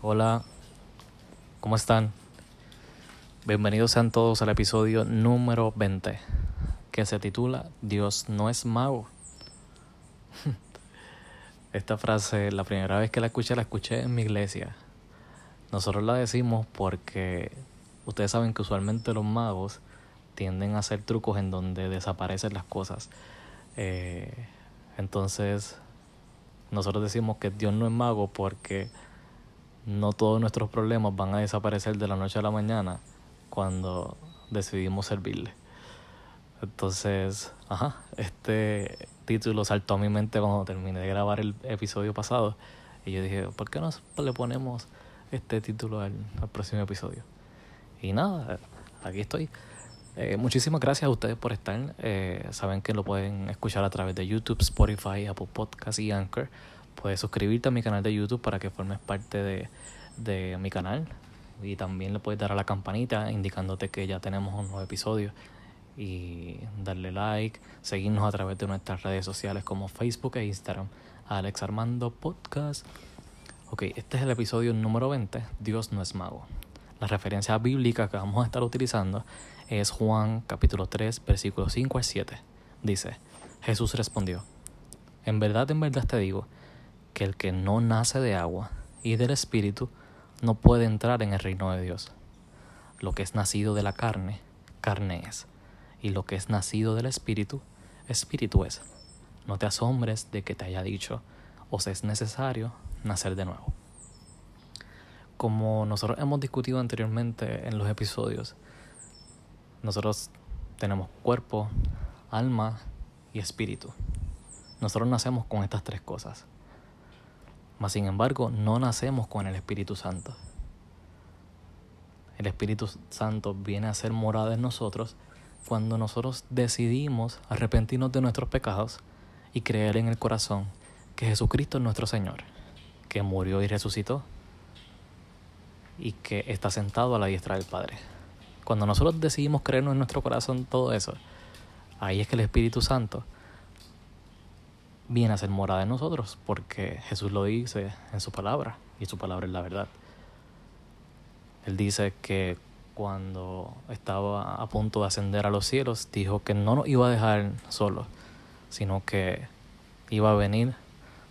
Hola, ¿cómo están? Bienvenidos sean todos al episodio número 20, que se titula Dios no es mago. Esta frase, la primera vez que la escuché, la escuché en mi iglesia. Nosotros la decimos porque ustedes saben que usualmente los magos tienden a hacer trucos en donde desaparecen las cosas. Eh, entonces, nosotros decimos que Dios no es mago porque no todos nuestros problemas van a desaparecer de la noche a la mañana cuando decidimos servirle. Entonces, ajá, este título saltó a mi mente cuando terminé de grabar el episodio pasado. Y yo dije, ¿por qué no le ponemos este título al, próximo episodio? Y nada, aquí estoy. Eh, muchísimas gracias a ustedes por estar. Eh, saben que lo pueden escuchar a través de YouTube, Spotify, Apple Podcasts y Anchor. Puedes suscribirte a mi canal de YouTube para que formes parte de, de mi canal. Y también le puedes dar a la campanita indicándote que ya tenemos un nuevo episodio. Y darle like, seguirnos a través de nuestras redes sociales como Facebook e Instagram. Alex Armando Podcast. Ok, este es el episodio número 20. Dios no es mago. La referencia bíblica que vamos a estar utilizando es Juan capítulo 3, versículos 5 al 7. Dice, Jesús respondió, En verdad, en verdad te digo, que el que no nace de agua y del Espíritu no puede entrar en el reino de Dios. Lo que es nacido de la carne, carne es, y lo que es nacido del Espíritu, Espíritu es. No te asombres de que te haya dicho, os es necesario nacer de nuevo. Como nosotros hemos discutido anteriormente en los episodios, nosotros tenemos cuerpo, alma y espíritu. Nosotros nacemos con estas tres cosas. Mas sin embargo, no nacemos con el Espíritu Santo. El Espíritu Santo viene a ser morada en nosotros cuando nosotros decidimos arrepentirnos de nuestros pecados y creer en el corazón que Jesucristo es nuestro Señor, que murió y resucitó y que está sentado a la diestra del Padre. Cuando nosotros decidimos creernos en nuestro corazón todo eso, ahí es que el Espíritu Santo viene a ser morada en nosotros, porque Jesús lo dice en su palabra, y su palabra es la verdad. Él dice que cuando estaba a punto de ascender a los cielos, dijo que no nos iba a dejar solos, sino que iba a venir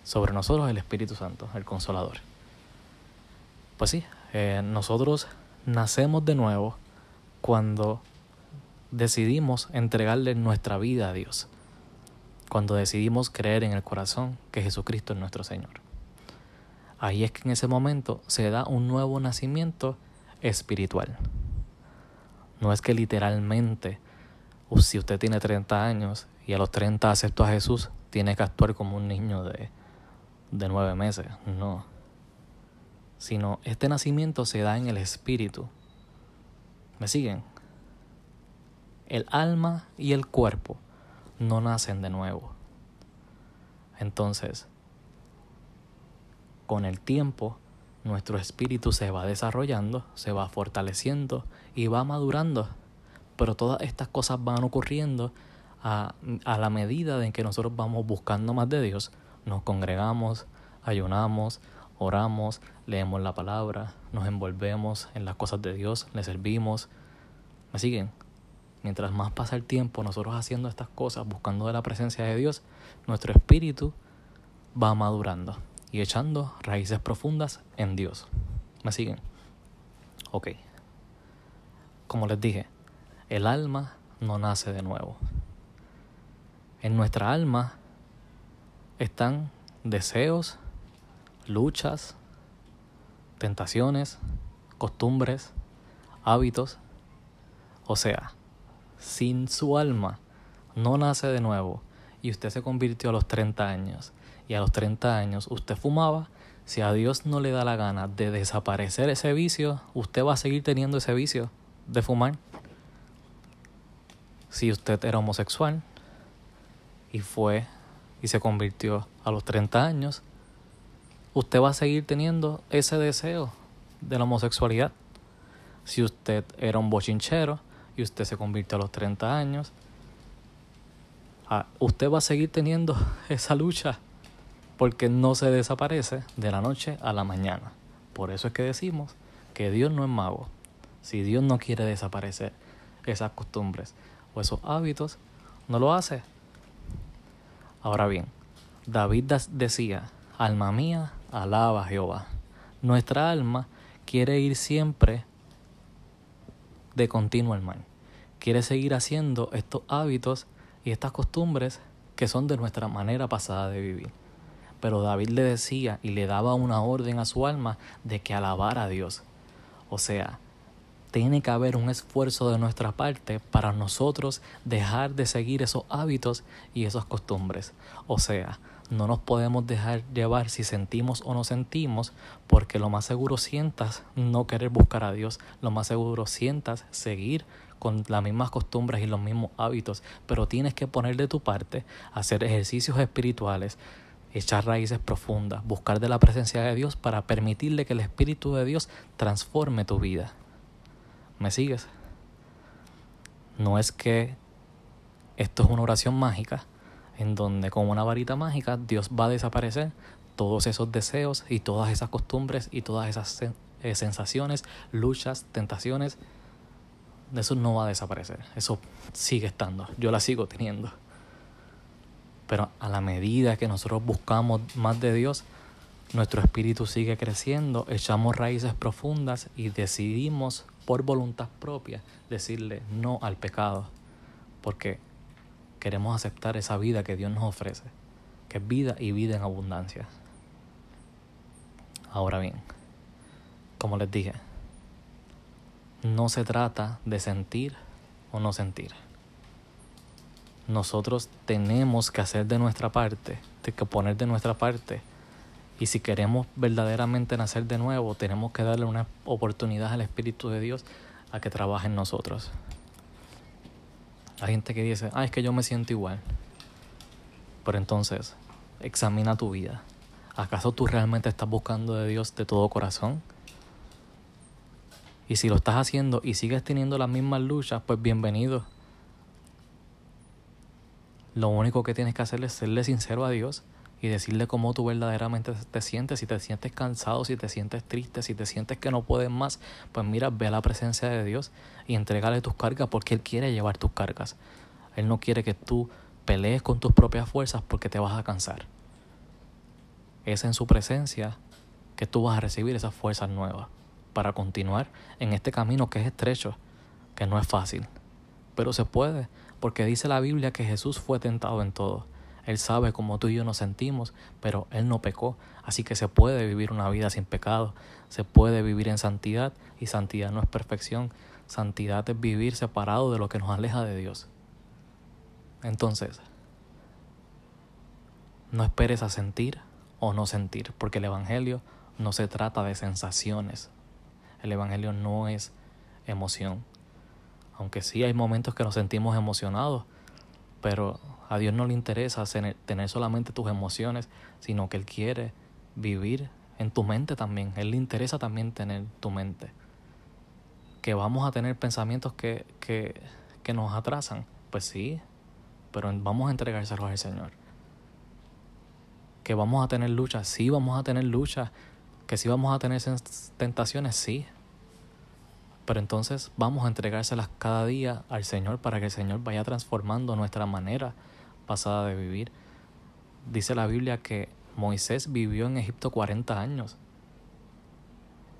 sobre nosotros el Espíritu Santo, el Consolador. Pues sí, eh, nosotros nacemos de nuevo cuando decidimos entregarle nuestra vida a Dios, cuando decidimos creer en el corazón que Jesucristo es nuestro Señor. Ahí es que en ese momento se da un nuevo nacimiento espiritual. No es que literalmente, si usted tiene 30 años y a los 30 aceptó a Jesús, tiene que actuar como un niño de, de 9 meses. No. Sino este nacimiento se da en el espíritu ¿Me siguen? El alma y el cuerpo no nacen de nuevo. Entonces, con el tiempo, nuestro espíritu se va desarrollando, se va fortaleciendo y va madurando. Pero todas estas cosas van ocurriendo a, a, la medida en que nosotros vamos buscando más de Dios, nos congregamos, ayunamos, oramos, leemos la palabra, nos envolvemos en las cosas de Dios, le servimos. ¿Me siguen? Mientras más pasa el tiempo nosotros haciendo estas cosas, buscando de la presencia de Dios, nuestro espíritu va madurando y echando raíces profundas en Dios. ¿Me siguen? Ok. Como les dije, el alma no nace de nuevo. En nuestra alma están deseos, luchas, tentaciones, costumbres, hábitos. O sea, sin su alma no nace de nuevo y usted se convirtió a los 30 años y a los 30 años usted fumaba, si a Dios no le da la gana de desaparecer ese vicio, usted va a seguir teniendo ese vicio de fumar. Si usted era homosexual y fue y se convirtió a los 30 años, usted va a seguir teniendo ese deseo de la homosexualidad. Si usted era un bochinchero y usted se convirtió a los 30 años, ah, usted va a seguir teniendo esa lucha porque no se desaparece de la noche a la mañana. Por eso es que decimos que Dios no es mago. Si Dios no quiere desaparecer esas costumbres o esos hábitos, no lo hace. Ahora bien, David decía, alma mía, alaba a Jehová. Nuestra alma quiere ir siempre de continuo al mal. Quiere seguir haciendo estos hábitos y estas costumbres que son de nuestra manera pasada de vivir. Pero David le decía y le daba una orden a su alma de que alabara a Dios. O sea, tiene que haber un esfuerzo de nuestra parte para nosotros dejar de seguir esos hábitos y esas costumbres. O sea, no nos podemos dejar llevar si sentimos o no sentimos, porque lo más seguro sientas no querer buscar a Dios, lo más seguro sientas seguir con las mismas costumbres y los mismos hábitos, pero tienes que poner de tu parte, hacer ejercicios espirituales, echar raíces profundas, buscar de la presencia de Dios para permitirle que el Espíritu de Dios transforme tu vida. ¿Me sigues? No es que esto es una oración mágica en donde con una varita mágica Dios va a desaparecer todos esos deseos y todas esas costumbres y todas esas eh, sensaciones, luchas, tentaciones. Eso no va a desaparecer. Eso sigue estando. Yo la sigo teniendo. Pero a la medida que nosotros buscamos más de Dios, nuestro espíritu sigue creciendo, echamos raíces profundas y decidimos por voluntad propia decirle no al pecado, porque queremos aceptar esa vida que Dios nos ofrece, que es vida y vida en abundancia. Ahora bien, como les dije, no se trata de sentir o no sentir. Nosotros tenemos que hacer de nuestra parte, de que poner de nuestra parte y si queremos verdaderamente nacer de nuevo, tenemos que darle una oportunidad al Espíritu de Dios a que trabaje en nosotros. Hay gente que dice, ah, es que yo me siento igual. Pero entonces, examina tu vida. ¿Acaso tú realmente estás buscando de Dios de todo corazón? Y si lo estás haciendo y sigues teniendo las mismas luchas, pues bienvenido. Lo único que tienes que hacer es serle sincero a Dios y decirle cómo tú verdaderamente te sientes, si te sientes cansado, si te sientes triste, si te sientes que no puedes más, pues mira, ve a la presencia de Dios y entregale tus cargas porque Él quiere llevar tus cargas. Él no quiere que tú pelees con tus propias fuerzas porque te vas a cansar. Es en su presencia que tú vas a recibir esas fuerzas nuevas para continuar en este camino que es estrecho, que no es fácil, pero se puede, porque dice la Biblia que Jesús fue tentado en todo él sabe cómo tú y yo nos sentimos, pero Él no pecó. Así que se puede vivir una vida sin pecado, se puede vivir en santidad y santidad no es perfección. Santidad es vivir separado de lo que nos aleja de Dios. Entonces, no esperes a sentir o no sentir, porque el Evangelio no se trata de sensaciones. El Evangelio no es emoción. Aunque sí hay momentos que nos sentimos emocionados, pero a Dios no le interesa tener solamente tus emociones, sino que Él quiere vivir en tu mente también. Él le interesa también tener tu mente. Que vamos a tener pensamientos que, que, que nos atrasan. Pues sí, pero vamos a entregárselos al Señor. Que vamos a tener luchas, sí vamos a tener luchas. Que sí vamos a tener tentaciones, sí. Pero entonces vamos a entregárselas cada día al Señor para que el Señor vaya transformando nuestra manera pasada de vivir. Dice la Biblia que Moisés vivió en Egipto 40 años.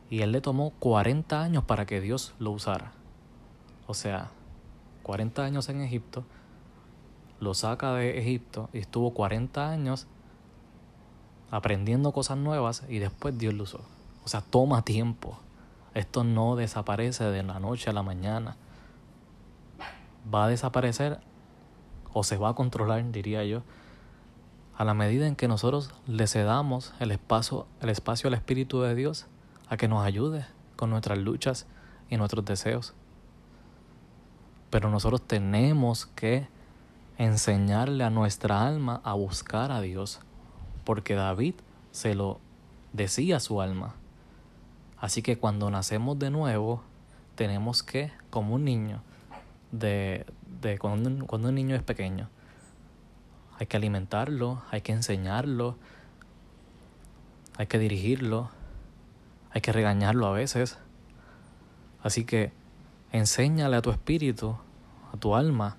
Y él le tomó 40 años para que Dios lo usara. O sea, 40 años en Egipto, lo saca de Egipto y estuvo 40 años aprendiendo cosas nuevas y después Dios lo usó. O sea, toma tiempo. Esto no desaparece de la noche a la mañana. Va a desaparecer o se va a controlar, diría yo, a la medida en que nosotros le cedamos el espacio, el espacio al Espíritu de Dios a que nos ayude con nuestras luchas y nuestros deseos. Pero nosotros tenemos que enseñarle a nuestra alma a buscar a Dios, porque David se lo decía a su alma. Así que cuando nacemos de nuevo, tenemos que, como un niño, de, de cuando, cuando un niño es pequeño. Hay que alimentarlo, hay que enseñarlo, hay que dirigirlo, hay que regañarlo a veces. Así que enséñale a tu espíritu, a tu alma,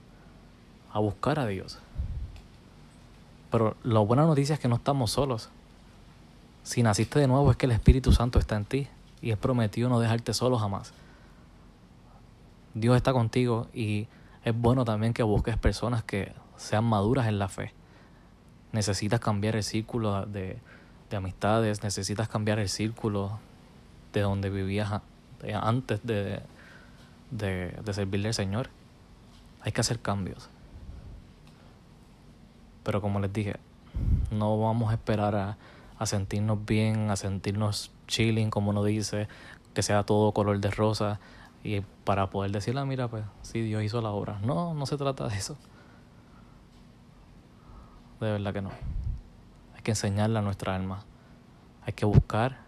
a buscar a Dios. Pero la buena noticia es que no estamos solos. Si naciste de nuevo es que el Espíritu Santo está en ti y es prometido no dejarte solo jamás. Dios está contigo y es bueno también que busques personas que sean maduras en la fe. Necesitas cambiar el círculo de, de amistades, necesitas cambiar el círculo de donde vivías antes de, de, de servirle al Señor. Hay que hacer cambios. Pero como les dije, no vamos a esperar a, a sentirnos bien, a sentirnos chilling, como uno dice, que sea todo color de rosa, y para poder decirle, ah, mira, pues sí, Dios hizo la obra. No, no se trata de eso. De verdad que no. Hay que enseñarle a nuestra alma. Hay que buscar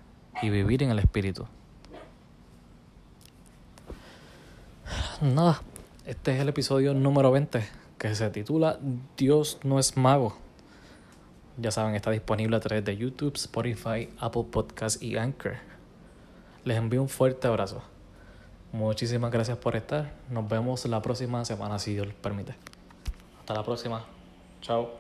y vivir en el Espíritu. Nada, este es el episodio número 20 que se titula Dios no es mago. Ya saben, está disponible a través de YouTube, Spotify, Apple Podcasts y Anchor. Les envío un fuerte abrazo. Muchísimas gracias por estar. Nos vemos la próxima semana si Dios permite. Hasta la próxima. Chao.